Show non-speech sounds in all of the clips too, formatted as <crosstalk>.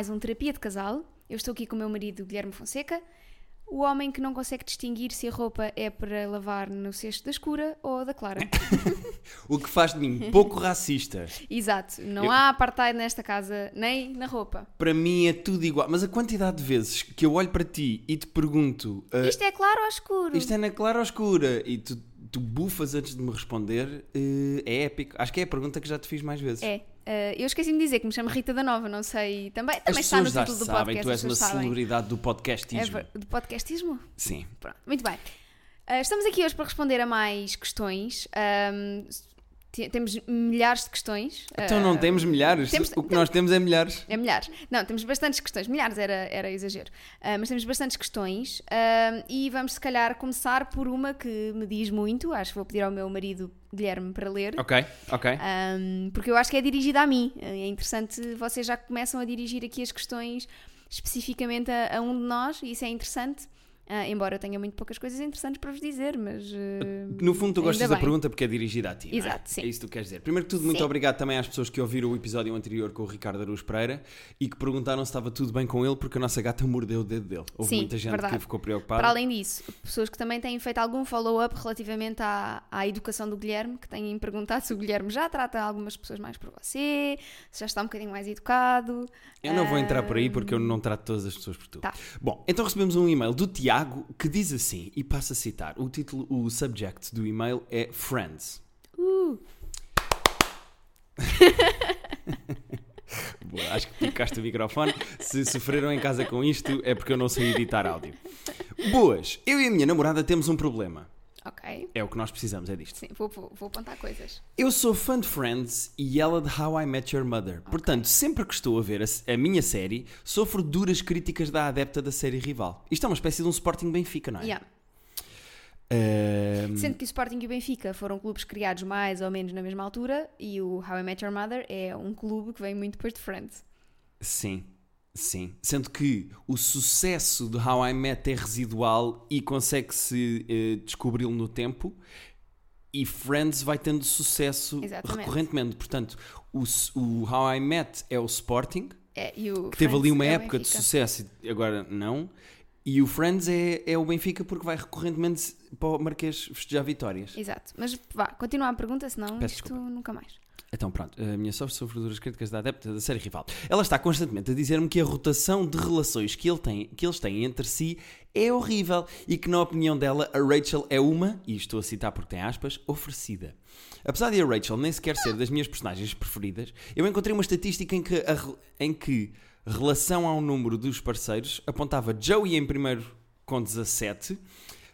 mais um terapia de casal. Eu estou aqui com o meu marido Guilherme Fonseca, o homem que não consegue distinguir se a roupa é para lavar no cesto da escura ou da clara. <laughs> O que faz de mim pouco racista. Exato, não Eu- há apartheid nesta casa, nem na roupa. Para mim é tudo igual. Mas a quantidade de vezes que eu olho para ti e te pergunto ah, Isto é claro ou escuro? isto é na clara ou escura e tu, tu bufas antes de me responder, eh, é épico. Acho que é a pergunta que já te fiz mais vezes. É. eh, eu esqueci-me de dizer que me chamo Rita da Nova, não sei. Também, também está no título do sabem, podcast. tu és uma sabem. celebridade do É podcastismo. ver- do podcastismo? Sim. Pronto, muito bem. Ah, estamos aqui hoje para responder a mais questões. Te- temos milhares de questões. Então não Ah, temos milhares. temos- o que nós temos é milhares. É milhares. Não, temos bastantes questões. Milhares era, era exagero. Ah, mas temos bastantes questões. ah, e vamos, se calhar, começar por uma que me diz muito. Acho que vou pedir ao meu marido Guilherme para ler. Ok, ok. Um, porque eu acho que é dirigida a mim. É interessante, vocês já começam a dirigir aqui as questões especificamente a, a um de nós, e isso é interessante. Ah, embora eu tenha muito poucas coisas interessantes para vos dizer, mas. uh, No fundo, tu gostas da bem. pergunta porque é dirigida a ti. é? Exato, sim. É isso que tu queres dizer. Primeiro que tudo, muito Sim. obrigado também às pessoas que ouviram o episódio anterior com o Ricardo Aruz Pereira e que perguntaram se estava tudo bem com ele porque a nossa gata mordeu o dedo dele. Houve Sim, muita gente verdade. que ficou preocupada. Para além disso, pessoas que também têm feito algum follow-up relativamente à, à educação do Guilherme, que têm perguntado se o Guilherme já trata algumas pessoas mais por você, se já está um bocadinho mais educado. Eu não vou entrar por aí porque eu não trato todas as pessoas por tu. Tá. Bom, então recebemos um e-mail do Tiago que diz assim, e passo a citar, o título, o subject do e-mail é Friends. Uh, <laughs> Boa, acho que picaste o microfone. Se sofreram em casa com isto é porque eu não sei editar áudio. Boas, eu e a minha namorada temos um problema. Ok. É o que nós precisamos, é disto. Sim, vou, vou, vou apontar coisas. Eu sou fã de Friends e ela de How I Met Your Mother. Portanto, sempre que estou a ver a, a minha série, sofro duras críticas da adepta da série rival. Isto é uma espécie de um Sporting Benfica, não é? Yeah. Ahm, Sendo que o Sporting e o Benfica foram clubes criados mais ou menos na mesma altura e o How I Met Your Mother é um clube que vem muito depois de Friends. Sim, sim. Sendo que o sucesso de How I Met é residual e consegue-se eh, descobri-lo no tempo. E Friends vai tendo sucesso Exatamente. recorrentemente. Portanto, o, o How I Met é o Sporting, É, e o que teve ali Friends uma é época de sucesso e agora não. E o Friends é, é o Benfica porque vai recorrentemente para o Marquês festejar vitórias. Exato. Mas vá, continua a pergunta, senão Peço isto desculpa. nunca mais. Então pronto, a minha sócia sofre duras críticas da adepta da série rival. Ela está constantemente a dizer-me que a rotação de relações que, ele tem, que eles têm entre si é horrível e que, na opinião dela, a Rachel é uma, e estou a citar porque tem aspas, oferecida. Apesar de a Rachel nem sequer ser das minhas personagens preferidas, eu encontrei uma estatística em que, a, em que relação ao número dos parceiros apontava Joey em primeiro com 17,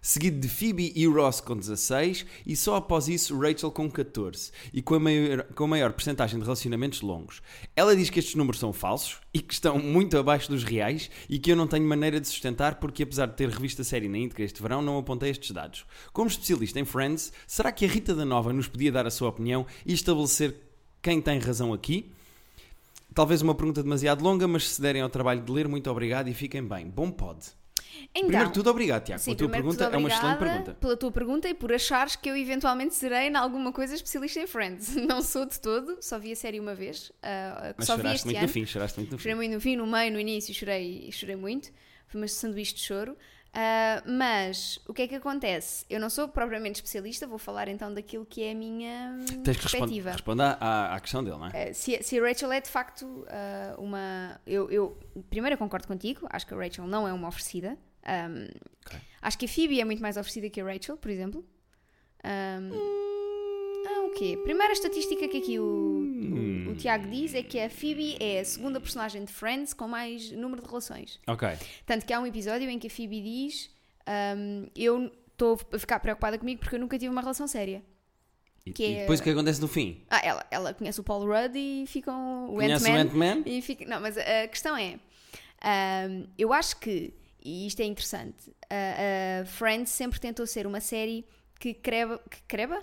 seguido de Phoebe e Ross com 16 e só após isso Rachel com 14 e com a maior, com a maior percentagem de relacionamentos longos. Ela diz que estes números são falsos e que estão muito abaixo dos reais e que eu não tenho maneira de sustentar porque apesar de ter revisto a série na íntegra este verão não apontei estes dados. Como especialista em Friends, será que a Rita da Nova nos podia dar a sua opinião e estabelecer quem tem razão aqui? Talvez uma pergunta demasiado longa, mas se derem ao trabalho de ler, muito obrigado e fiquem bem. Bom pod. Então, Primeiro tudo, obrigado, Tiago. sim, a tua pergunta tudo, é uma excelente pergunta. Pela tua pergunta e por achares que eu eventualmente serei em alguma coisa especialista em Friends. <laughs> Não sou de todo, só vi a série uma vez. ah, Mas só vi choraste este muito ano. no fim, choraste muito no fim. Chorei muito no fim, no meio, no início, chorei, chorei muito. Foi uma sanduíche de choro. Ah, mas o que é que acontece? Eu não sou propriamente especialista, vou falar então daquilo que é a minha hum, Tens perspectiva. responde à, à- questão dele, não é? Uh, se, se a Rachel é de facto uh, uma. Eu, eu- primeiro, eu concordo contigo, acho que a Rachel não é uma oferecida. Um, Ok. Acho que a Phoebe é muito mais oferecida que a Rachel, por exemplo. Um, ah, o quê? Primeira estatística que aqui o, o, o Tiago diz é que a Phoebe é a segunda personagem de Friends com mais número de relações. Ok. Tanto que há um episódio em que a Phoebe diz: um, Eu estou a ficar preocupada comigo porque eu nunca tive uma relação séria. E, Que e é- depois o que acontece no fim? Ah, ela, ela conhece o Paul Rudd e ficam o Conhece o Ant-Man. Ant-Man? E fica- Não, mas a questão é: ahm, eu acho que, e isto é interessante, a, a Friends sempre tentou ser uma série que creba. Que creba?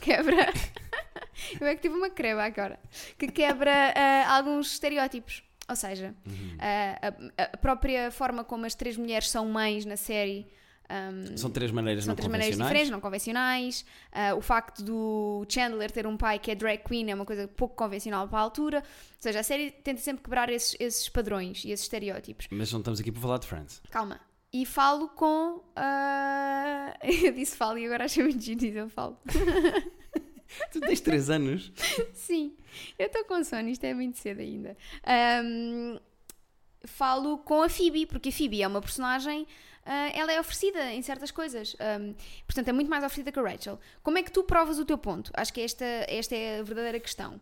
Quebra. <laughs> eu é que tive uma creba agora. Que quebra ah, alguns estereótipos. Ou seja, Uhum. ah, a, a própria forma como as três mulheres são mães na série. Um, São três maneiras são não três maneiras diferentes, não convencionais. Ah, o facto do Chandler ter um pai que é drag queen é uma coisa pouco convencional para a altura. Ou seja, a série tenta sempre quebrar esses, esses padrões e esses estereótipos. Mas não estamos aqui para falar de Friends. Calma. E falo com. ah, <laughs> eu disse falo e agora achei muito giro dizer eu falo. <laughs> Tu tens três anos. Sim, eu estou com sono, isto é muito cedo ainda. Ahm, falo com a Phoebe, porque a Phoebe é uma personagem, ah, ela é oferecida em certas coisas. Ahm, portanto, é muito mais oferecida que a Rachel. Como é que tu provas o teu ponto? Acho que esta, esta é a verdadeira questão.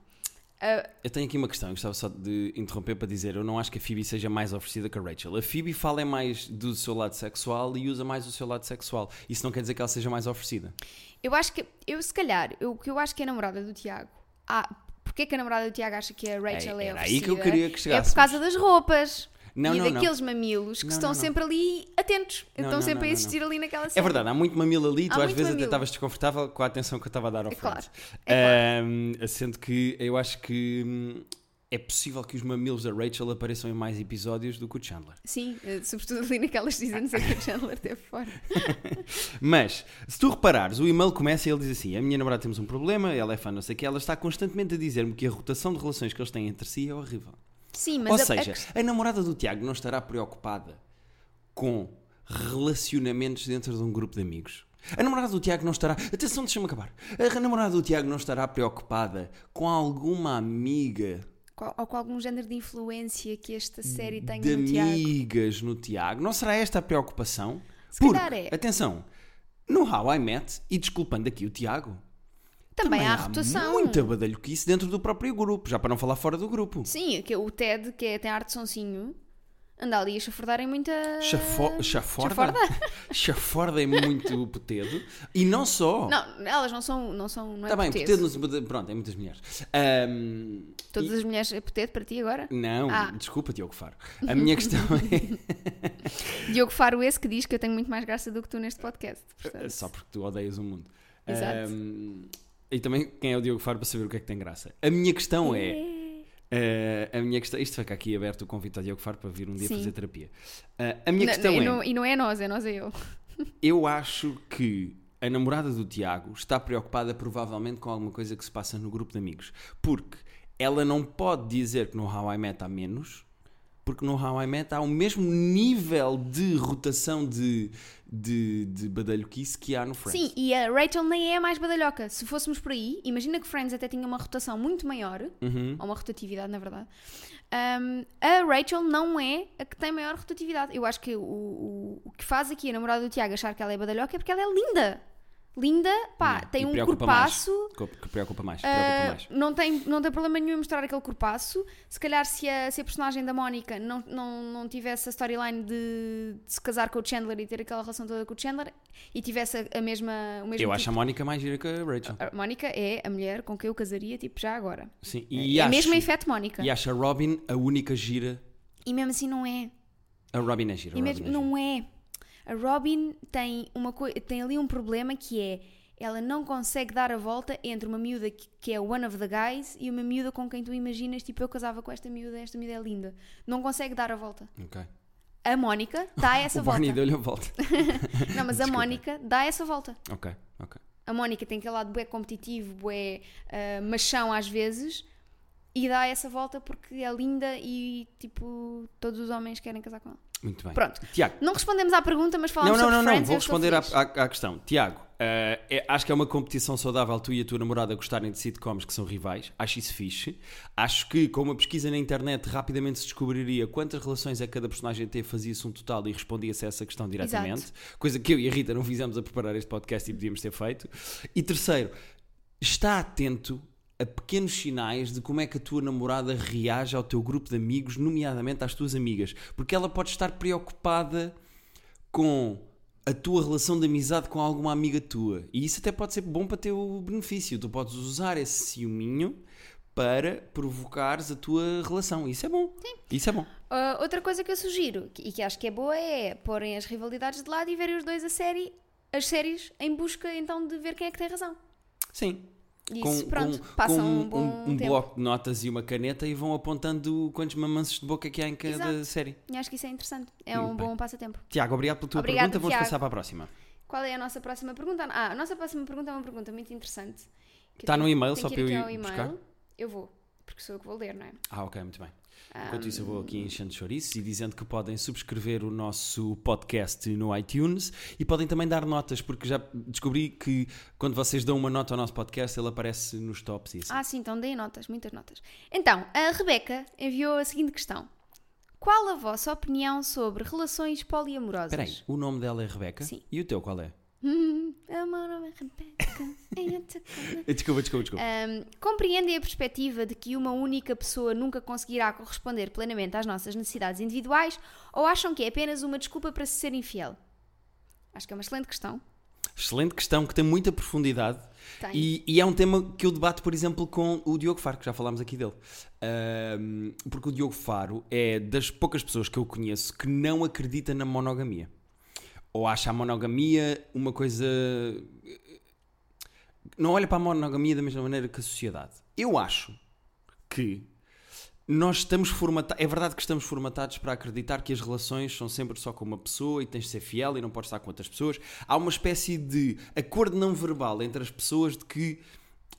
Ah, Eu tenho aqui uma questão, gostava só de interromper para dizer, eu não acho que a Phoebe seja mais oferecida que a Rachel. A Phoebe fala é mais do seu lado sexual e usa mais o seu lado sexual. Isso não quer dizer que ela seja mais oferecida. eu acho que, eu se calhar, o que eu acho que é a namorada do Tiago. Ah, porque é que a namorada do Tiago acha que a Rachel é, era oferecida? aí que eu queria que É chegássemos. por causa das roupas. Não, e não, não. daqueles mamilos que Não, estão não, não. sempre ali atentos. Não, estão não, sempre não, a não, existir ali naquela É cena. verdade, há muito mamilo ali, tu Há às vezes até mamilo. estavas desconfortável com a atenção que eu estava a dar ao É claro, é Ahm, sendo que eu acho que hum, é possível que os mamilos da Rachel apareçam em mais episódios do que o Chandler. Sim, eh, sobretudo ali naquelas seasons em que o Chandler esteve fora. <laughs> Mas, se tu reparares, o e-mail começa e ele diz assim: A minha namorada temos um problema, ela é fã, não sei o que, ela está constantemente a dizer-me que a rotação de relações que eles têm entre si é horrível. Sim, mas Ou a- a seja, quest- a, namorada do Tiago não estará preocupada com relacionamentos dentro de um grupo de amigos. A namorada do Tiago não estará. Atenção, deixa-me acabar. A namorada do Tiago não estará preocupada com alguma amiga qual- ou com algum género de influência que esta série tenha de no Tiago. amigas no Tiago. Não será esta a preocupação? Se Porque, é. atenção, no How I Met, e desculpando aqui o Tiago, Também, há rotação. muita badalhoquice dentro do próprio grupo, já para não falar fora do grupo. Sim, que o Ted, que é, tem arte de sonsinho, anda ali a chafurdar em muita. Chafo, chaforda? Chaforda? <laughs> É muito putedo. E não só. Não, elas não são. Não, são, não é Está bem, no- pronto, é muitas mulheres. Ahm, Todas e- as mulheres é putedo para ti agora? Não, Ah. desculpa, Diogo Faro. A minha questão é. <laughs> Diogo Faro, esse que diz que eu tenho muito mais graça do que tu neste podcast. portanto. Só porque tu odeias o mundo. Exato. Ahm, e também quem é o Diogo Faro para saber o que é que tem graça. A minha questão é. eh, a minha questão, isto fica aqui aberto o convite ao Diogo Faro para vir um dia Sim. fazer terapia. Ah, a minha Não- questão e, é: não, e não é nós, é nós, é eu. <laughs> eu acho que a namorada do Tiago está preocupada provavelmente com alguma coisa que se passa no grupo de amigos. Porque ela não pode dizer que no How I Met há menos, porque no How I Met há o mesmo nível de rotação de, de, de badalhoquice que há no Friends. Sim, e a Rachel nem é a mais badalhoca. Se fôssemos por aí, imagina que Friends até tinha uma rotação muito maior, Uhum. ou uma rotatividade, na verdade. Um, a Rachel não é a que tem maior rotatividade. Eu acho que o, o, o que faz aqui a namorada do Tiago achar que ela é badalhoca é porque ela é linda. Linda, pá, tem um corpaço. Mais. Que preocupa mais. Preocupa ah, mais. não, tem, não tem problema nenhum em mostrar aquele corpaço. Se calhar, se a, se a personagem da Mónica não, não, não tivesse a storyline de, de se casar com o Chandler e ter aquela relação toda com o Chandler e tivesse a, a mesma. O mesmo Eu tipo acho a Mónica mais gira que a Rachel. A Mónica é a mulher com quem eu casaria, tipo, já agora. Sim. E, é acho, mesmo em efeito Mónica. e acho a Robin a única gira. E mesmo assim não é. A Robin é gira. a E mesmo, é gira. não é. A Robin tem, uma tem ali um problema que é ela não consegue dar a volta entre uma miúda que, é one of the guys e uma miúda com quem tu imaginas, tipo, eu casava com esta miúda, esta miúda é linda. Não consegue dar a volta. Ok. A Mónica dá <laughs> essa o volta. Barney deu-lhe a volta. <laughs> <laughs> Não, mas a Desculpa. Mónica dá essa volta. ok, ok. A Mónica tem aquele lado bué competitivo, bué ah, machão às vezes, e dá essa volta porque é linda e, tipo, todos os homens querem casar com ela. Muito bem. Pronto. Tiago. Não respondemos à pergunta, mas Não, falamos não, sobre não, não. E Vou responder à, à- à questão. Tiago, eh, é- acho que é uma competição saudável tu e a tua namorada gostarem de sitcoms que são rivais. Acho isso fixe. Acho que com uma pesquisa na internet rapidamente se descobriria quantas relações é que cada personagem teve, fazia-se um total e respondia-se a essa questão diretamente. Coisa que eu e a Rita não fizemos a preparar este podcast e podíamos ter feito. E terceiro, está atento a pequenos sinais de como é que a tua namorada reage ao teu grupo de amigos, nomeadamente às tuas amigas. Porque ela pode estar preocupada com a tua relação de amizade com alguma amiga tua. E isso até pode ser bom para teu benefício. Tu podes usar esse ciúminho para provocares a tua relação. Isso é bom. Isso é bom. Ah, outra coisa que eu sugiro e que acho que é boa é porem as rivalidades de lado e verem os dois a série, as séries em busca então de ver quem é que tem razão. Sim. Isso, pronto, passam com um um tempo. bloco de notas e uma caneta e vão apontando quantos mamanços de boca que há em cada Exato. série. Acho que isso é interessante. É Muito um bem. bom passatempo. Tiago, obrigado pela tua Obrigada, pergunta. Vamos Tiago. passar para a próxima. Qual é a nossa próxima pergunta? Ah, a nossa próxima pergunta é uma pergunta muito interessante. Está no e-mail, só para eu ir buscar? Eu vou, porque sou eu que vou ler, não é? Ah, ok, muito bem. Enquanto isso, eu vou aqui enchendo chouriços e dizendo que podem subscrever o nosso podcast no iTunes e podem também dar notas, porque já descobri que quando vocês dão uma nota ao nosso podcast, ele aparece nos tops e assim. Ah, sim, então deem notas, muitas notas. Então, a Rebeca enviou a seguinte questão: Qual a vossa opinião sobre relações poliamorosas? Espera aí, o nome dela é Rebeca? Sim. E o teu qual é? O meu nome Rebeca. é outra coisa. Desculpa, desculpa, desculpa. Um, compreendem a perspectiva de que uma única pessoa nunca conseguirá corresponder plenamente às nossas necessidades individuais ou acham que é apenas uma desculpa para se ser infiel? Acho que é uma excelente questão. Excelente questão, que tem muita profundidade. Tem. E, e é um tema que eu debato, por exemplo, com o Diogo Faro, que já falámos aqui dele. Ahm, porque o Diogo Faro é das poucas pessoas que eu conheço que não acredita na monogamia. Ou acha a monogamia uma coisa. Não olha para a monogamia da mesma maneira que a sociedade. Eu acho que nós estamos formatados. É verdade que estamos formatados para acreditar que as relações são sempre só com uma pessoa e tens de ser fiel e não podes estar com outras pessoas. Há uma espécie de acordo não verbal entre as pessoas de que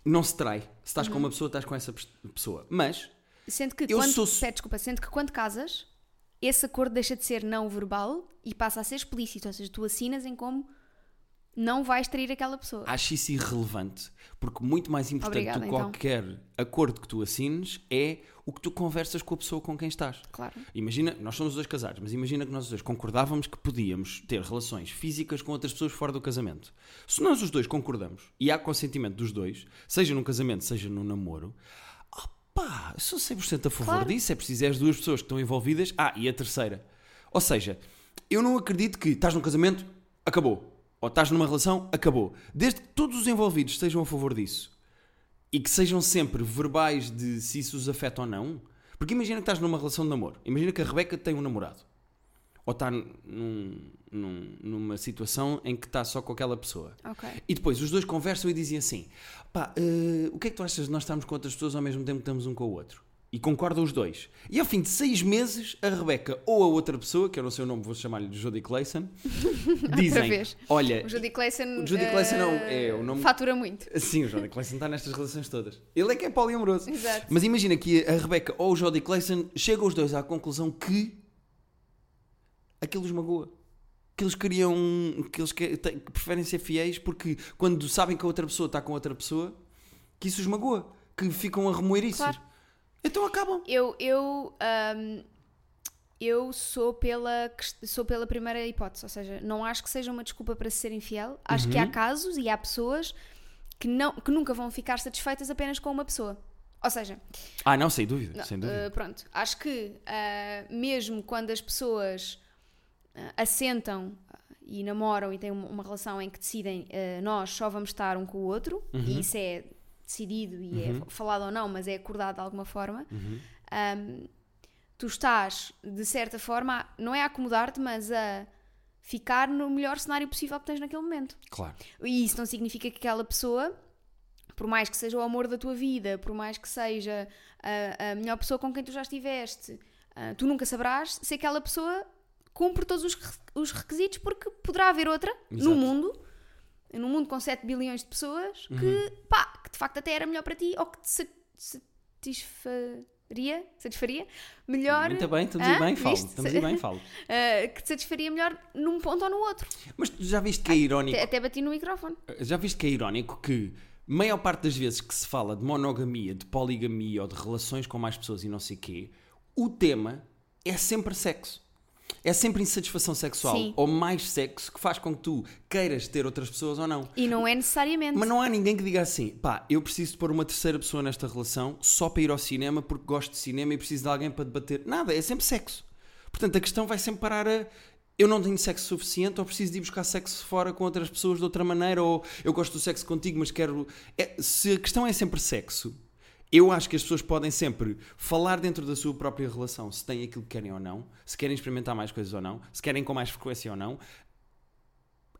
não se trai. Se estás com uma pessoa, estás com essa pes- pessoa. Mas, Sendo que Eu quando, sou- pede desculpa, sendo que quando casas, esse acordo deixa de ser não verbal e passa a ser explícito, ou seja, tu assinas em como não vais trair aquela pessoa. acho isso irrelevante. Porque muito mais importante Obrigada, do que então. qualquer acordo que tu assines é o que tu conversas com a pessoa com quem estás. Claro. Imagina, nós somos os dois casados, mas imagina que nós os dois concordávamos que podíamos ter relações físicas com outras pessoas fora do casamento. Se nós os dois concordamos e há consentimento dos dois, seja num casamento, seja num namoro, eu sou 100% a favor Claro. disso. É preciso é as duas pessoas que estão envolvidas. Ah, e a terceira. Ou seja, eu não acredito que estás num casamento, acabou. Ou estás numa relação, acabou. Desde que todos os envolvidos estejam a favor disso e que sejam sempre verbais de se isso os afeta ou não. Porque imagina que estás numa relação de namoro. Imagina que a Rebeca tem um namorado. Ou está num- num- numa situação em que está só com aquela pessoa. Ok. E depois os dois conversam e dizem assim: pá, eh, o que é que tu achas de nós estarmos com outras pessoas ao mesmo tempo que estamos um com o outro? E concordam os dois. E ao fim de seis meses, a Rebeca ou a outra pessoa, que eu não sei o nome, vou chamar-lhe Jodie Clayson, <laughs> dizem. Olha, O Judy Clayson, O Judy Clayson eh, é o nome- fatura muito. Sim, o Jodie Clayson está nestas relações todas. Ele é que é poliamoroso. Exato. Mas imagina que a Rebeca ou o Jodie Clayson chegam os dois à conclusão que aquilo os magoa. Que eles queriam. que eles que, que preferem ser fiéis porque quando sabem que a outra pessoa está com outra pessoa, que isso os magoa. Que ficam a remoer isso. Claro. Então acabam. Eu, eu, ahm, eu sou pela, sou pela primeira hipótese, ou seja, não acho que seja uma desculpa para se ser infiel. Acho que há casos e há pessoas que, não, que nunca vão ficar satisfeitas apenas com uma pessoa. Ou seja, Ah, não, sem dúvida. não, sem dúvida. uh, pronto, acho que uh, mesmo quando as pessoas assentam uh, e namoram e têm uma, relação em que decidem uh, nós só vamos estar um com o outro, e isso é decidido e é falado ou não, mas é acordado de alguma forma, um, tu estás, de certa forma, não é a acomodar-te, mas a ficar no melhor cenário possível que tens naquele momento. Claro. E isso não significa que aquela pessoa, por mais que seja o amor da tua vida, por mais que seja a, a melhor pessoa com quem tu já estiveste, ah, tu nunca saberás se aquela pessoa cumpre todos os, os requisitos, porque poderá haver outra Exato. no mundo, num mundo com 7 bilhões de pessoas, Uhum. que, pá, que de facto até era melhor para ti, ou que te sa- satisfaria, satisfaria melhor. Muito bem, estamos Hã? a ir bem, falo. Estamos bem, falo. ah, <laughs> que te satisfaria melhor num ponto ou no outro. Mas tu já viste que é irónico. Até, até bati no microfone. Já viste que é irónico que maior parte das vezes que se fala de monogamia, de poligamia ou de relações com mais pessoas e não sei quê, o tema é sempre sexo. É sempre insatisfação sexual Sim. ou mais sexo que faz com que tu queiras ter outras pessoas ou não. E não é necessariamente. Mas não há ninguém que diga assim, pá, eu preciso de pôr uma terceira pessoa nesta relação só para ir ao cinema porque gosto de cinema e preciso de alguém para debater. Nada, é sempre sexo. Portanto, a questão vai sempre parar a eu não tenho sexo suficiente ou preciso de ir buscar sexo fora com outras pessoas de outra maneira ou eu gosto do sexo contigo, mas quero. É, se a questão é sempre sexo, eu acho que as pessoas podem sempre falar dentro da sua própria relação se têm aquilo que querem ou não, se querem experimentar mais coisas ou não, se querem com mais frequência ou não,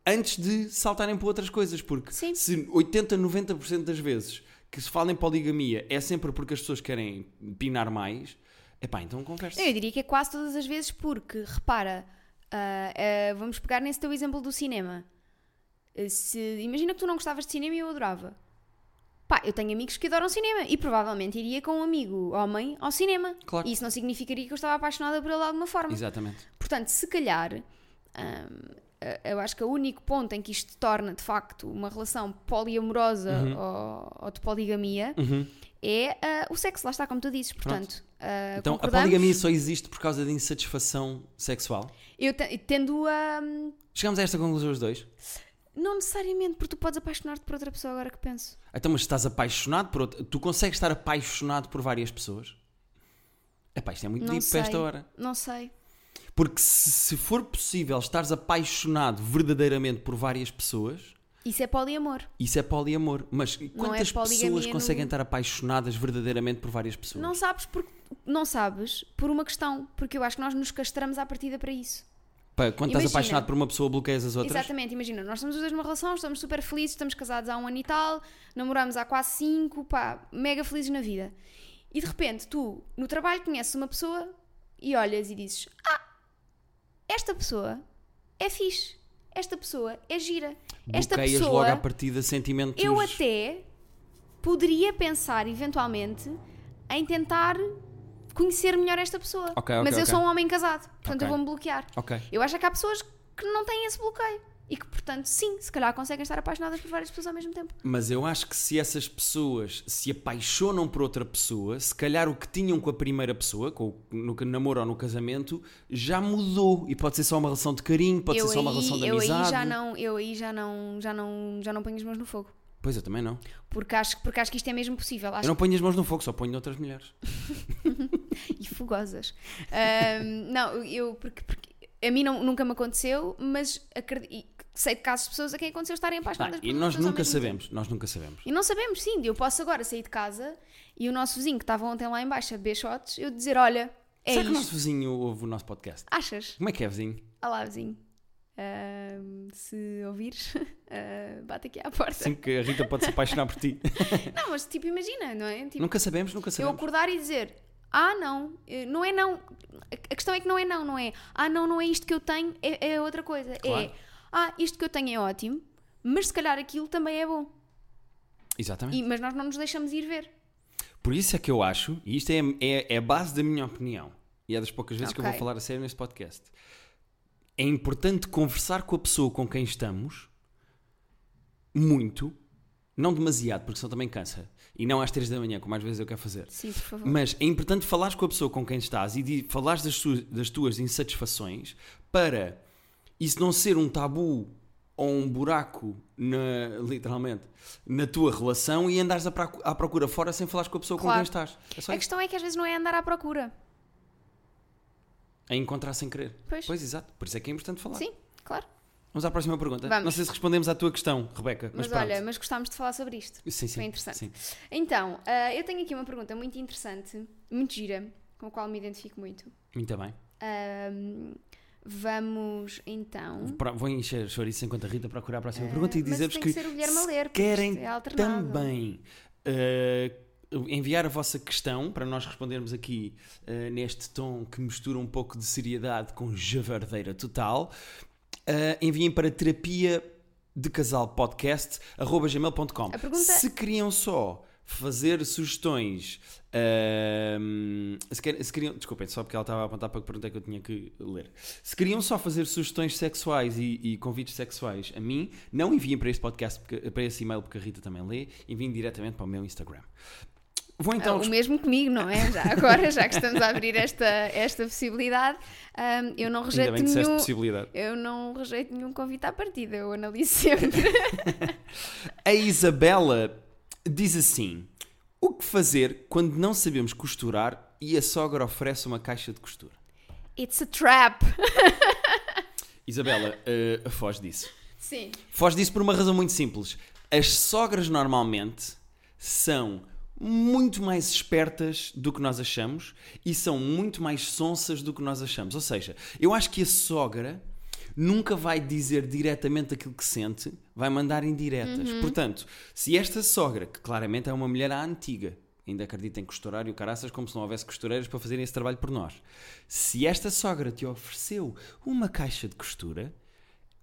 antes de saltarem para outras coisas, porque Sim. se 80, 90% das vezes que se fala em poligamia é sempre porque as pessoas querem pinar mais, epá, então conversa. Eu diria que é quase todas as vezes porque, repara, ah, ah, vamos pegar nesse teu exemplo do cinema. Se, imagina que tu não gostavas de cinema e eu adorava. Pá, eu tenho amigos que adoram cinema e provavelmente iria com um amigo homem ao cinema. Claro. E isso não significaria que eu estava apaixonada por ele de alguma forma. Exatamente. Portanto, se calhar, hum, eu acho que o único ponto em que isto torna de facto uma relação poliamorosa ou, ou de poligamia Uhum. é ah, o sexo, lá está, como tu dizes. Portanto, ah, Então a poligamia só existe por causa de insatisfação sexual? Eu te- tendo a. hum, Chegamos a esta conclusão os dois? Não necessariamente, porque tu podes apaixonar-te por outra pessoa agora que penso. Então, mas estás apaixonado por outra... Tu consegues estar apaixonado por várias pessoas? Epá, isto é muito deep para esta hora. Não sei. Porque se, se for possível estares apaixonado verdadeiramente por várias pessoas, Isso é poliamor. isso é poliamor. Mas quantas é pessoas no- conseguem estar apaixonadas verdadeiramente por várias pessoas? Não sabes por, não sabes por uma questão, porque eu acho que nós nos castramos à partida para isso. Pá, quando estás Imagina. apaixonado por uma pessoa, bloqueias as outras? Exatamente, imagina, nós estamos os dois numa relação, estamos super felizes, estamos casados há um ano e tal, namoramos há quase cinco, pá, mega felizes na vida. E de repente tu, no trabalho, conheces uma pessoa e olhas e dizes: Ah, esta pessoa é fixe, esta pessoa é gira, esta Bloqueias pessoa. logo à partida sentimentos... Eu até poderia pensar, eventualmente, em tentar conhecer melhor esta pessoa. Ok, ok, Mas eu ok. sou um homem casado, portanto eu vou-me bloquear. Eu acho que há pessoas que não têm esse bloqueio. E que, portanto, sim, se calhar conseguem estar apaixonadas por várias pessoas ao mesmo tempo. Mas eu acho que se essas pessoas se apaixonam por outra pessoa, se calhar o que tinham com a primeira pessoa, com no namoro ou no casamento, já mudou. E pode ser só uma relação de carinho, pode eu ser só uma aí, relação de eu amizade. aí já não, eu aí já não, já não, já não ponho as mãos no fogo. Pois eu também não. Porque acho, porque acho que isto é mesmo possível. Acho Eu não ponho as mãos no fogo, só ponho noutras mulheres. <laughs> <laughs> e fogosas. Ahm, não, eu porque, porque a mim não- nunca me aconteceu, mas acredi- e sei de casos de pessoas a quem aconteceu estarem apaixonadas por e nós nunca mesmo tempo. sabemos, nós nunca sabemos. E não sabemos, sim. Eu posso agora sair de casa e o nosso vizinho que estava ontem lá em baixo a beber shots, eu dizer, olha, é Será que o isto. nosso vizinho ouve o nosso podcast? Achas? Como é que é, vizinho? Olá, vizinho. Ahm, se ouvires, <laughs> ah, bate aqui à porta. Sim, que a Rita pode se apaixonar por ti. <laughs> Não, mas tipo, imagina, não é? Tipo, nunca sabemos, nunca eu sabemos. acordar e dizer, ah, não, eh, não é não. A questão é que não é não, não é, ah, não, não é isto que eu tenho, é, é outra coisa. Claro. É, ah, isto que eu tenho é ótimo, mas se calhar aquilo também é bom. Exatamente. E- mas nós não nos deixamos ir ver. Por isso é que eu acho, e isto é, é, é a base da minha opinião, e é das poucas vezes que eu vou falar a sério neste podcast. É importante conversar com a pessoa com quem estamos muito, não demasiado, porque senão também cansa. E não às 3 da manhã, como às vezes eu quero fazer. Sim, por favor. Mas é importante falares com a pessoa com quem estás e de, falares das, suas- das tuas insatisfações para isso não ser um tabu ou um buraco, na, literalmente, na tua relação e andares à procu- à procura fora sem falares com a pessoa com Claro. quem estás. É A questão é que às vezes não é andar à procura. É encontrar sem querer. Pois. exato. Por isso é que é importante falar. Sim, claro. Vamos à próxima pergunta. Vamos. Não sei se respondemos à tua questão, Rebeca. Mas, Mas, olha, mas gostámos de falar sobre isto. sim, sim, foi interessante. sim. Então, ah, eu tenho aqui uma pergunta muito interessante, muito gira, com a qual me identifico muito. Muito bem. Ahm, vamos então. Vou encher chouriço enquanto a Rita procurar a próxima Ah, pergunta e dizer-vos que, ser o Guilherme se ler, querem é também uh, enviar a vossa questão para nós respondermos aqui uh, neste tom que mistura um pouco de seriedade com javardeira total, uh, enviem para terapia de casal podcast gmail.com A pergunta- se queriam só fazer sugestões se, quer- se queriam, desculpem, só porque ela estava a apontar para que pergunta é que eu tinha que ler. Se queriam só fazer sugestões sexuais e, e convites sexuais a mim, não enviem para este podcast para esse e-mail porque a Rita também lê, enviem diretamente para o meu Instagram vou então Ah, o mesmo comigo, não é? Já agora, já que estamos a abrir esta, esta possibilidade, ahm, eu não ainda rejeito bem que disseste nenhum. possibilidade Eu não rejeito nenhum convite à partida, eu analiso sempre. <laughs> A Isabela diz assim: O que fazer quando não sabemos costurar e a sogra oferece uma caixa de costura? It's a trap! <laughs> Isabela, eh, foge disso. Sim. Foge disso por uma razão muito simples. As sogras normalmente são muito mais espertas do que nós achamos e são muito mais sonsas do que nós achamos. Ou seja, eu acho que a sogra nunca vai dizer diretamente aquilo que sente, vai mandar indiretas. Uhum. Portanto, se esta sogra, que claramente é uma mulher à antiga, ainda acredita em costurar e o caraças como se não houvesse costureiras para fazerem esse trabalho por nós. Se esta sogra te ofereceu uma caixa de costura,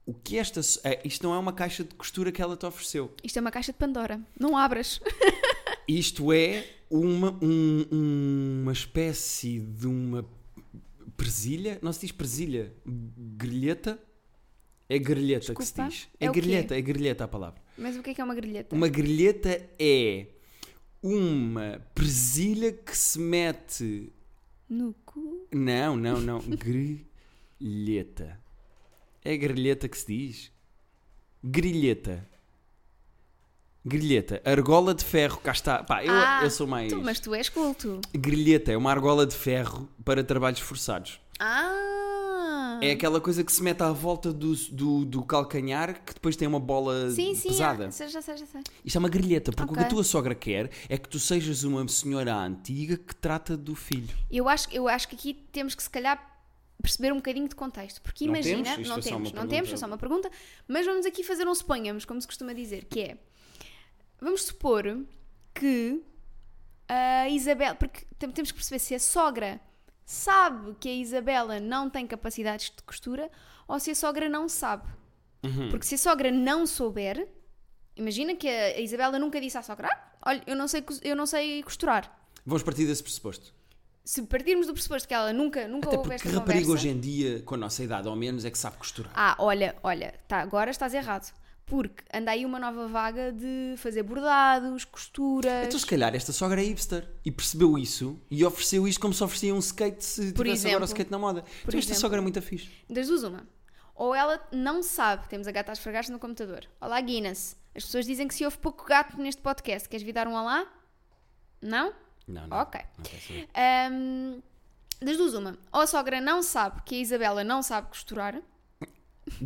o que esta. é, Isto não é uma caixa de costura que ela te ofereceu. Isto é uma caixa de Pandora. Não abras. <laughs> Isto é uma, um- uma espécie de uma presilha. Não se diz presilha? Grelheta? É grelheta que se Desculpa, diz. é É grelheta, é grelheta a palavra. Mas o que é que é uma grelheta? Uma grelheta é uma presilha que se mete. No cu. Não, não, não. Grelheta. É grelheta que se diz? Grilheta. Grilheta. Argola de ferro. Cá está. Pá, eu, Ah, eu sou mais. Tu, mas tu és culto. Grilheta é uma argola de ferro para trabalhos forçados. Ah! É aquela coisa que se mete à volta do, do, do calcanhar que depois tem uma bola Sim, sim, pesada. ah, já sei, já sei. Isto é uma grilheta, porque o que a tua sogra quer é que tu sejas uma senhora antiga que trata do filho. Eu acho, eu acho que aqui temos que se calhar perceber um bocadinho de contexto, porque Não imagina, não é temos, não pergunta. temos, é só uma pergunta, mas vamos aqui fazer um suponhamos, como se costuma dizer, que é vamos supor que a Isabela, porque tem- temos que perceber se a sogra sabe que a Isabela não tem capacidades de costura ou se a sogra não sabe. Uhum. Porque se a sogra não souber, imagina que a Isabela nunca disse à sogra: ah, olha, eu não sei, eu não sei costurar. Vamos partir desse pressuposto. Se partirmos do pressuposto que ela nunca, nunca Até houve porque esta rapariga conversa... hoje em dia, com a nossa idade ao menos, é que sabe costurar. Ah, olha, olha, tá, agora estás errado. Porque anda aí uma nova vaga de fazer bordados, costuras. Então, se calhar, esta sogra é hipster e percebeu isso e ofereceu isto como se oferecia um skate se Por tivesse agora o exemplo. skate na moda. então, esta exemplo. sogra é muito fixe. Das duas, uma. Ou ela não sabe, temos a gata a esfregar-se no computador. Olá, Guinness. As pessoas dizem que se houve pouco gato neste podcast. Queres vir dar um olá? Não? Não, não. Ok. Saber. Ahm, das duas, uma. Ou a sogra não sabe que a Isabela não sabe costurar.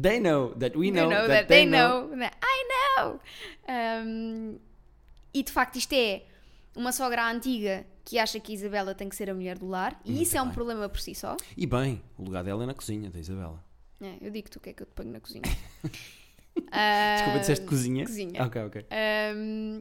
They know that we know, know that, that they know. know. that I know. Um, e de facto isto é uma sogra antiga que acha que a Isabela tem que ser a mulher do lar e Muito isso é um bem. problema por si só. E bem, o lugar dela é na cozinha, da Isabela. É, eu digo-te o que é que eu te ponho na cozinha. <laughs> Desculpa, Ah, disseste cozinha? cozinha. Ok, ok. um,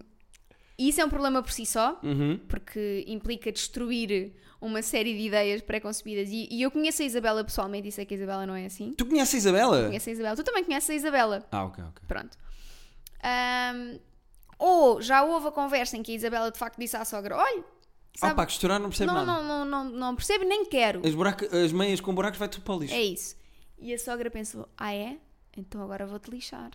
isso é um problema por si só, Uhum. porque implica destruir uma série de ideias pré-concebidas. E, e eu conheço a Isabela pessoalmente e sei que a Isabela não é assim. Tu conheces a Isabela? Conheço a Isabela. Tu também conheces a Isabela. Ah, ok, ok. Pronto. Ahm, ou já houve a conversa em que a Isabela de facto disse à sogra: Olha, Ah, pá, costurar não percebe não, nada. não, não, não, não percebo nem quero. As, buraca- as meias com buracos vai tudo para o lixo. É isso. E a sogra pensou: Ah, é? Então agora vou-te lixar.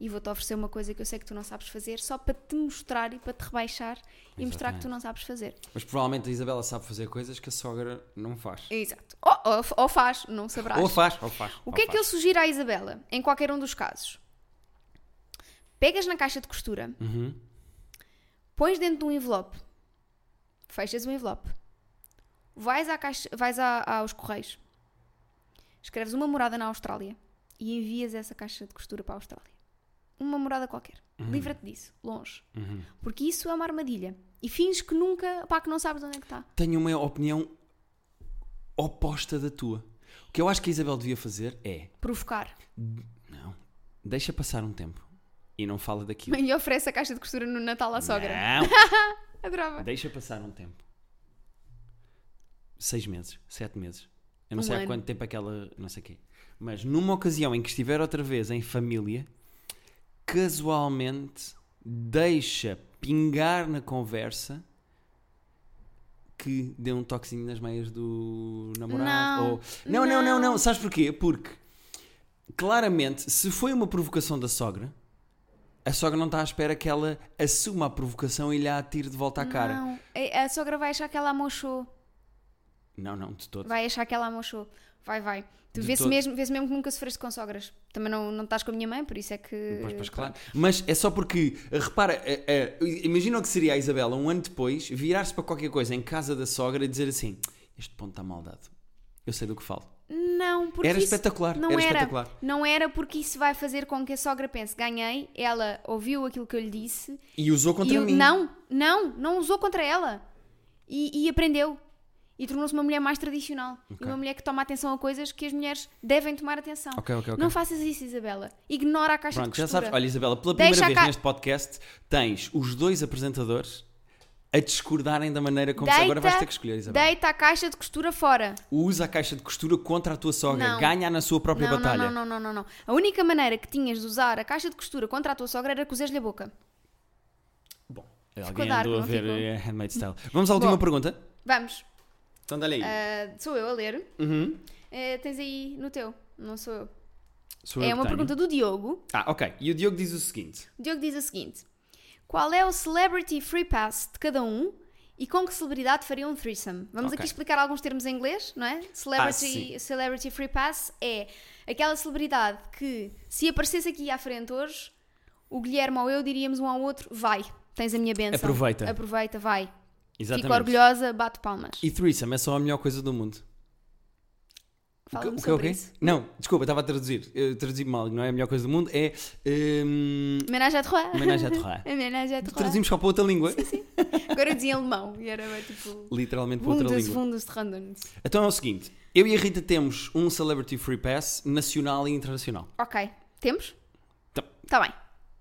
E vou-te oferecer uma coisa que eu sei que tu não sabes fazer só para te mostrar e para te rebaixar e mostrar que tu não sabes fazer. Mas provavelmente a Isabela sabe fazer coisas que a sogra não faz. Exato. Ou, ou, ou faz, não sabrás. Ou faz, ou faz. O que é que ele faz. sugere à Isabela, em qualquer um dos casos? Pegas na caixa de costura, Uhum. pões dentro de um envelope, fechas o envelope, vais, à caixa, vais à- aos correios, escreves uma morada na Austrália e envias essa caixa de costura para a Austrália. Uma morada qualquer. Livra-te disso, longe. Uhum. Porque isso é uma armadilha. E fins que nunca, pá, que não sabes onde é que está. Tenho uma opinião oposta da tua. O que eu acho que a Isabel devia fazer é. Provocar. Não. Deixa passar um tempo. E não fala daquilo. E oferece a caixa de costura no Natal à sogra. Não. <laughs> Adorava. Deixa passar um tempo. Seis meses, sete meses. Eu não Um sei há ano. quanto tempo aquela. Não sei o quê. Mas numa ocasião em que estiver outra vez em família, casualmente deixa pingar na conversa que dê um toquezinho nas meias do namorado. Não, ou... não, não, não, não. Sabes porquê? Porque claramente, se foi uma provocação da sogra, a sogra não está à espera que ela assuma a provocação e lhe a atire de volta à cara. Não, a a sogra vai achar que ela amochou. Não, não, de todo. Vai achar que ela amochou. Vai, vai. Tu De vê-se todo. mesmo, vê mesmo que nunca sofreste com sogras. Também não, não estás com a minha mãe, por isso é que. Pois, pois, claro. Mas é só porque, repara, eh, eh, imagina o que seria a Isabela um ano depois virar-se para qualquer coisa em casa da sogra e dizer assim: Este ponto está mal dado. Eu sei do que falo. Não, porque Era espetacular, Não era era, espetacular. Não era porque isso vai fazer com que a sogra pense: ganhei, ela ouviu aquilo que eu lhe disse. E usou contra e o- mim. Não, não, não usou contra ela. E, e aprendeu. E tornou-se uma mulher mais tradicional. E Ok. uma mulher que toma atenção a coisas que as mulheres devem tomar atenção. Ok, ok, ok. Não faças isso, Isabela. Ignora a caixa Pronto, de já costura. sabes. Olha, Isabela, pela primeira vez ca- neste podcast tens os dois apresentadores a discordarem da maneira como Deita- agora vais ter que escolher, Isabela. Deita a caixa de costura fora. Usa a caixa de costura contra a tua sogra, Não. ganha na sua própria Não, batalha. não, não, não, não, não. A única maneira que tinhas de usar a caixa de costura contra a tua sogra era cozeres-lhe a boca. Bom, Ficou alguém dark, andou a ver ficou? eh, Handmaid's Tale. Vamos à última Bom. pergunta. Vamos. Então dá-lhe aí. Ah, sou eu a ler. Uhum. Eh, tens aí no teu. Não sou eu. Sou eu é que uma pergunta do Diogo. Ah, ok. E o Diogo diz o seguinte: O Diogo diz o seguinte: Qual é o celebrity free pass de cada um e com que celebridade faria um threesome? Vamos Ok. aqui explicar alguns termos em inglês, não é? Celebrity, sim. celebrity free pass é aquela celebridade que, se aparecesse aqui à frente hoje, o Guilherme ou eu diríamos um ao outro: Vai, tens a minha benção. Aproveita. Aproveita, vai. Exatamente. Fico orgulhosa, bate palmas. E threesome é só a melhor coisa do mundo. Fala-me O que- é o sobre isso. Não, desculpa, estava a traduzir. Eu traduzi mal, não é a melhor coisa do mundo, é. Ménage à trois. Ménage à trois. <laughs> Ménage à trois. Traduzimos só para outra língua. Agora eu dizia em alemão e era tipo. Literalmente para outra língua. Wundes, Randons. Então é o seguinte: eu e a Rita temos um Celebrity Free Pass nacional e internacional. Ok. Temos? Tá. Tá bem.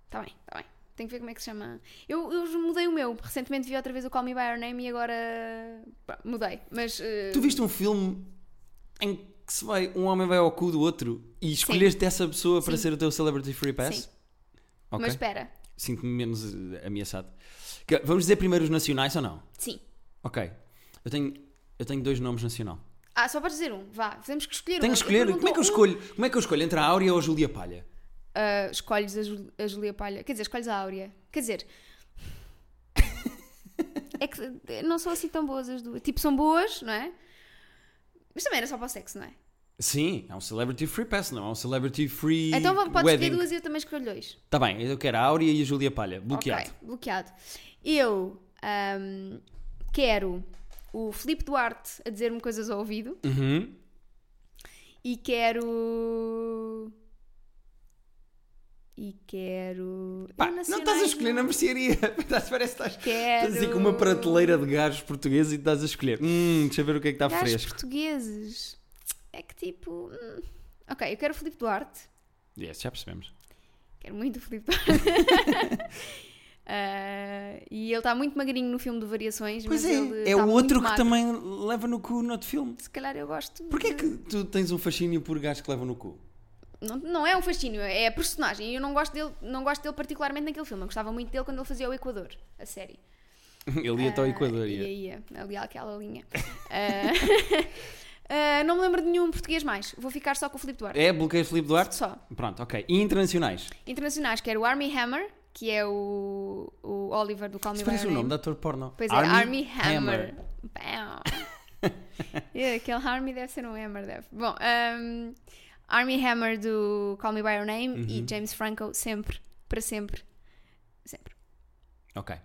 Tá bem, tá bem. Tenho que ver como é que se chama. Eu, eu mudei o meu. Recentemente vi outra vez o Call Me By Your Name e agora. pá, mudei. Mas. eh, Tu viste um filme em que se vai, um homem vai ao cu do outro e escolheste essa pessoa para Sim. ser o teu Celebrity Free Pass? Sim. Ok. Mas espera. Sinto-me menos eh, ameaçado. Vamos dizer primeiro os nacionais ou não? Sim. Ok. Eu tenho, eu tenho dois nomes nacional. Ah, só para dizer um. Vá. Temos que escolher Tenho um. que escolher. Como é que eu escolho? Como é que eu escolho? Entre a Áurea ou a Júlia Palha? Ah, escolhes a, Ju- a Julia Palha. Quer dizer, escolhes a Áurea. Quer dizer. <laughs> é que não são assim tão boas as duas. Tipo, são boas, não é? Mas também era só para o sexo, não é? Sim, é um Celebrity Free Pass, não é um Celebrity Free Então podes escolher Wedding. duas e eu também escolho dois. Tá bem, eu quero a Áurea e a Júlia Palha. Bloqueado. Ok, bloqueado. Eu ahm, quero o Filipe Duarte a dizer-me coisas ao ouvido Uhum. e quero. E quero. Pá, não estás a escolher na mercearia. <laughs> Estás- Parece que estás, Quero. estás assim com uma prateleira de gajos portugueses e estás a escolher. Hum, deixa ver o que é que está Gajos fresco. portugueses. É que tipo. hum. Ok, eu quero o Filipe Duarte. Yes, já percebemos. Quero muito o Filipe Duarte. <laughs> Ah, e ele está muito magrinho no filme de Variações. Pois mas é, é está o outro que também leva no cu no outro filme. Se calhar eu gosto. Porquê de- que tu tens um fascínio por gajos que levam no cu? Não, não é um fascínio, é a personagem. E eu não gosto, dele, não gosto dele particularmente naquele filme. Eu gostava muito dele quando ele fazia o Equador, a série. <laughs> Ele ia até ao Ah, Equador. Ia, ia. ia, ali àquela linha. <laughs> Ah, <laughs> ah, não me lembro de nenhum português mais. Vou ficar só com o Filipe Duarte. É, bloqueio Filipe Duarte? Só. Pronto, ok. E internacionais? Internacionais, quero o Army Hammer, que é o, o Oliver do Call Me Isso parece o nome de ator porno. Pois é, Army, Hammer. Bam. É, aquele Army deve ser um Hammer, deve. Bom, um, Army Hammer do Call Me By Your Name Uhum. e James Franco, sempre, para sempre. Sempre. Ok.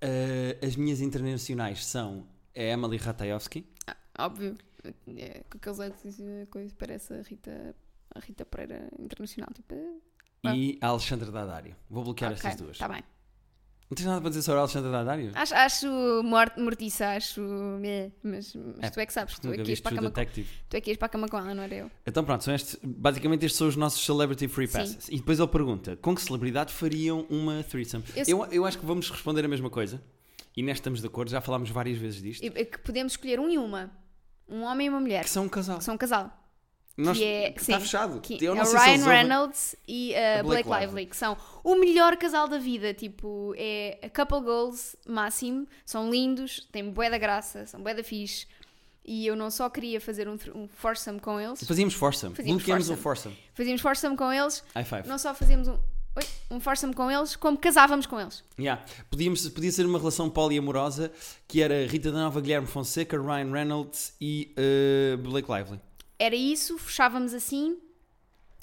Eh, as minhas internacionais são a Emily Ratajkowski. Ah, óbvio. É, com aqueles olhos, assim, coisa, parece a Rita, a Rita Pereira Internacional. Tipo, Ah. e a Alexandra Daddario. Vou bloquear ok, estas duas. Tá bem. Não tens nada para dizer sobre a Alexandra Daddario? Acho, acho mort, mortiça, acho. Mas, mas É, tu é que sabes, tu é que ias para a cama com, tu é que ias para a cama com ela, não era eu. Então pronto, são estes, basicamente estes são os nossos Celebrity Free Sim. Passes. E depois ele pergunta, com que celebridade fariam uma threesome? Eu- Eu, eu acho que vamos responder a mesma coisa. E nesta estamos de acordo, já falámos várias vezes disto. É que podemos escolher um e uma. Um homem e uma mulher. Que são um casal. Que são um casal. Nós, que é, que sim, está fechado. que eu é não o sei se Ryan eles ouvem- Reynolds e a a Blake, Blake Lively, que são o melhor casal da vida. Tipo, é a couple goals máximo. São lindos, têm bué da graça, são bué da fixe. E eu não só queria fazer um, um foursome com eles, Fazíamos foursome. Fazíamos Bloqueamos o foursome. foursome. fazíamos foursome com eles, High five. não só fazíamos um, oi, um foursome com eles, como casávamos com eles. Yeah. Podíamos, podia ser uma relação poliamorosa que era Rita da Nova, Guilherme Fonseca, Ryan Reynolds e eh, Blake Lively. Era isso, fechávamos assim.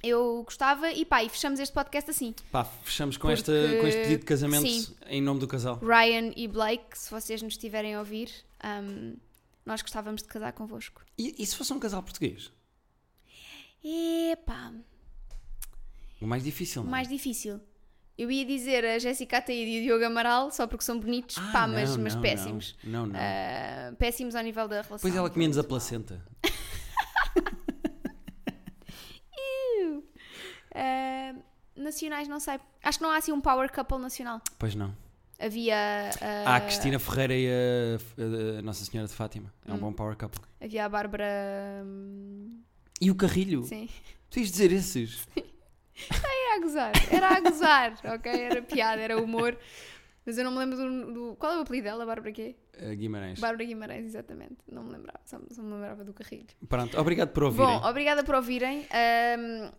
Eu gostava e pá, e fechamos este podcast assim. Pá, fechamos com, Porque- esta, com este pedido de casamento sim. em nome do casal. Ryan e Blake, se vocês nos estiverem a ouvir, hum, nós gostávamos de casar convosco. E, e se fosse um casal português? Epá, O mais difícil, o não é? mais difícil. Eu ia dizer a Jéssica Ataíde e o Diogo Amaral só porque são bonitos, Ah, pá, mas, não, mas não, péssimos. Não, não. não. Ah, péssimos ao nível da relação. Depois ela comia-nos a placenta. <laughs> Ah, nacionais, não sei. Acho que não há assim um power couple nacional. Pois não. Havia. ah, Há a Cristina Ferreira e a, a Nossa Senhora de Fátima. É um Hum. bom power couple. Havia a Bárbara. hum, E o Carrilho? Sim. Tu ias dizer esses? <laughs> Era a gozar. Era a gozar, ok? Era piada, era humor. Mas eu não me lembro do. do- qual é o apelido dela? Bárbara quê? Uh, Guimarães. Bárbara Guimarães, exatamente. Não me lembrava. Só, só me lembrava do Carrilho. Pronto, obrigado por ouvirem. Bom, obrigada por ouvirem. Ahm,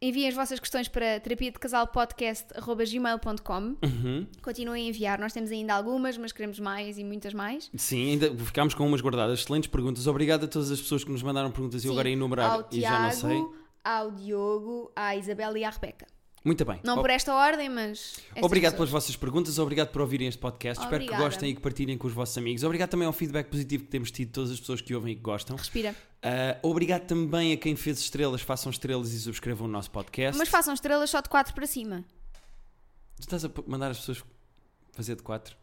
enviem as vossas questões para terapia de casal podcast.gmail.com. Uhum. Continuem a enviar. Nós temos ainda algumas, mas queremos mais e muitas mais. Sim, ainda ficámos com umas guardadas. Excelentes perguntas. Obrigado a todas as pessoas que nos mandaram perguntas e eu agora enumerar ao e já não sei. ao Diogo, à Isabela e à Rebeca. Muito bem. Não por esta ordem, mas. estas Obrigado pessoas. pelas vossas perguntas, obrigado por ouvirem este podcast. Espero Obrigada. que gostem e que partilhem com os vossos amigos. Obrigado também ao feedback positivo que temos tido todas as pessoas que ouvem e que gostam. Respira. Ah, obrigado também a quem fez estrelas, façam estrelas e subscrevam o nosso podcast. Mas façam estrelas só de 4 para cima. Tu estás a mandar as pessoas fazer de 4?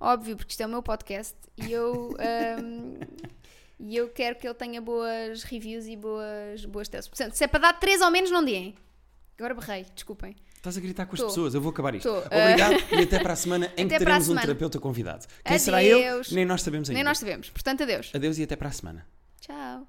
Óbvio, porque isto é o meu podcast e eu. ahm, <laughs> E eu quero que ele tenha boas reviews e boas, boas teses. Portanto, se é para dar 3 ou menos, não deem. Agora berrei, desculpem. Estás a gritar com as Tô. pessoas, eu vou acabar isto. Tô. Obrigado <laughs> e até para a semana em que Até para a teremos um semana. terapeuta convidado. Quem será ele? Adeus. Nem nós sabemos ainda. Nem nós sabemos. Portanto, adeus. Adeus e até para a semana. Tchau.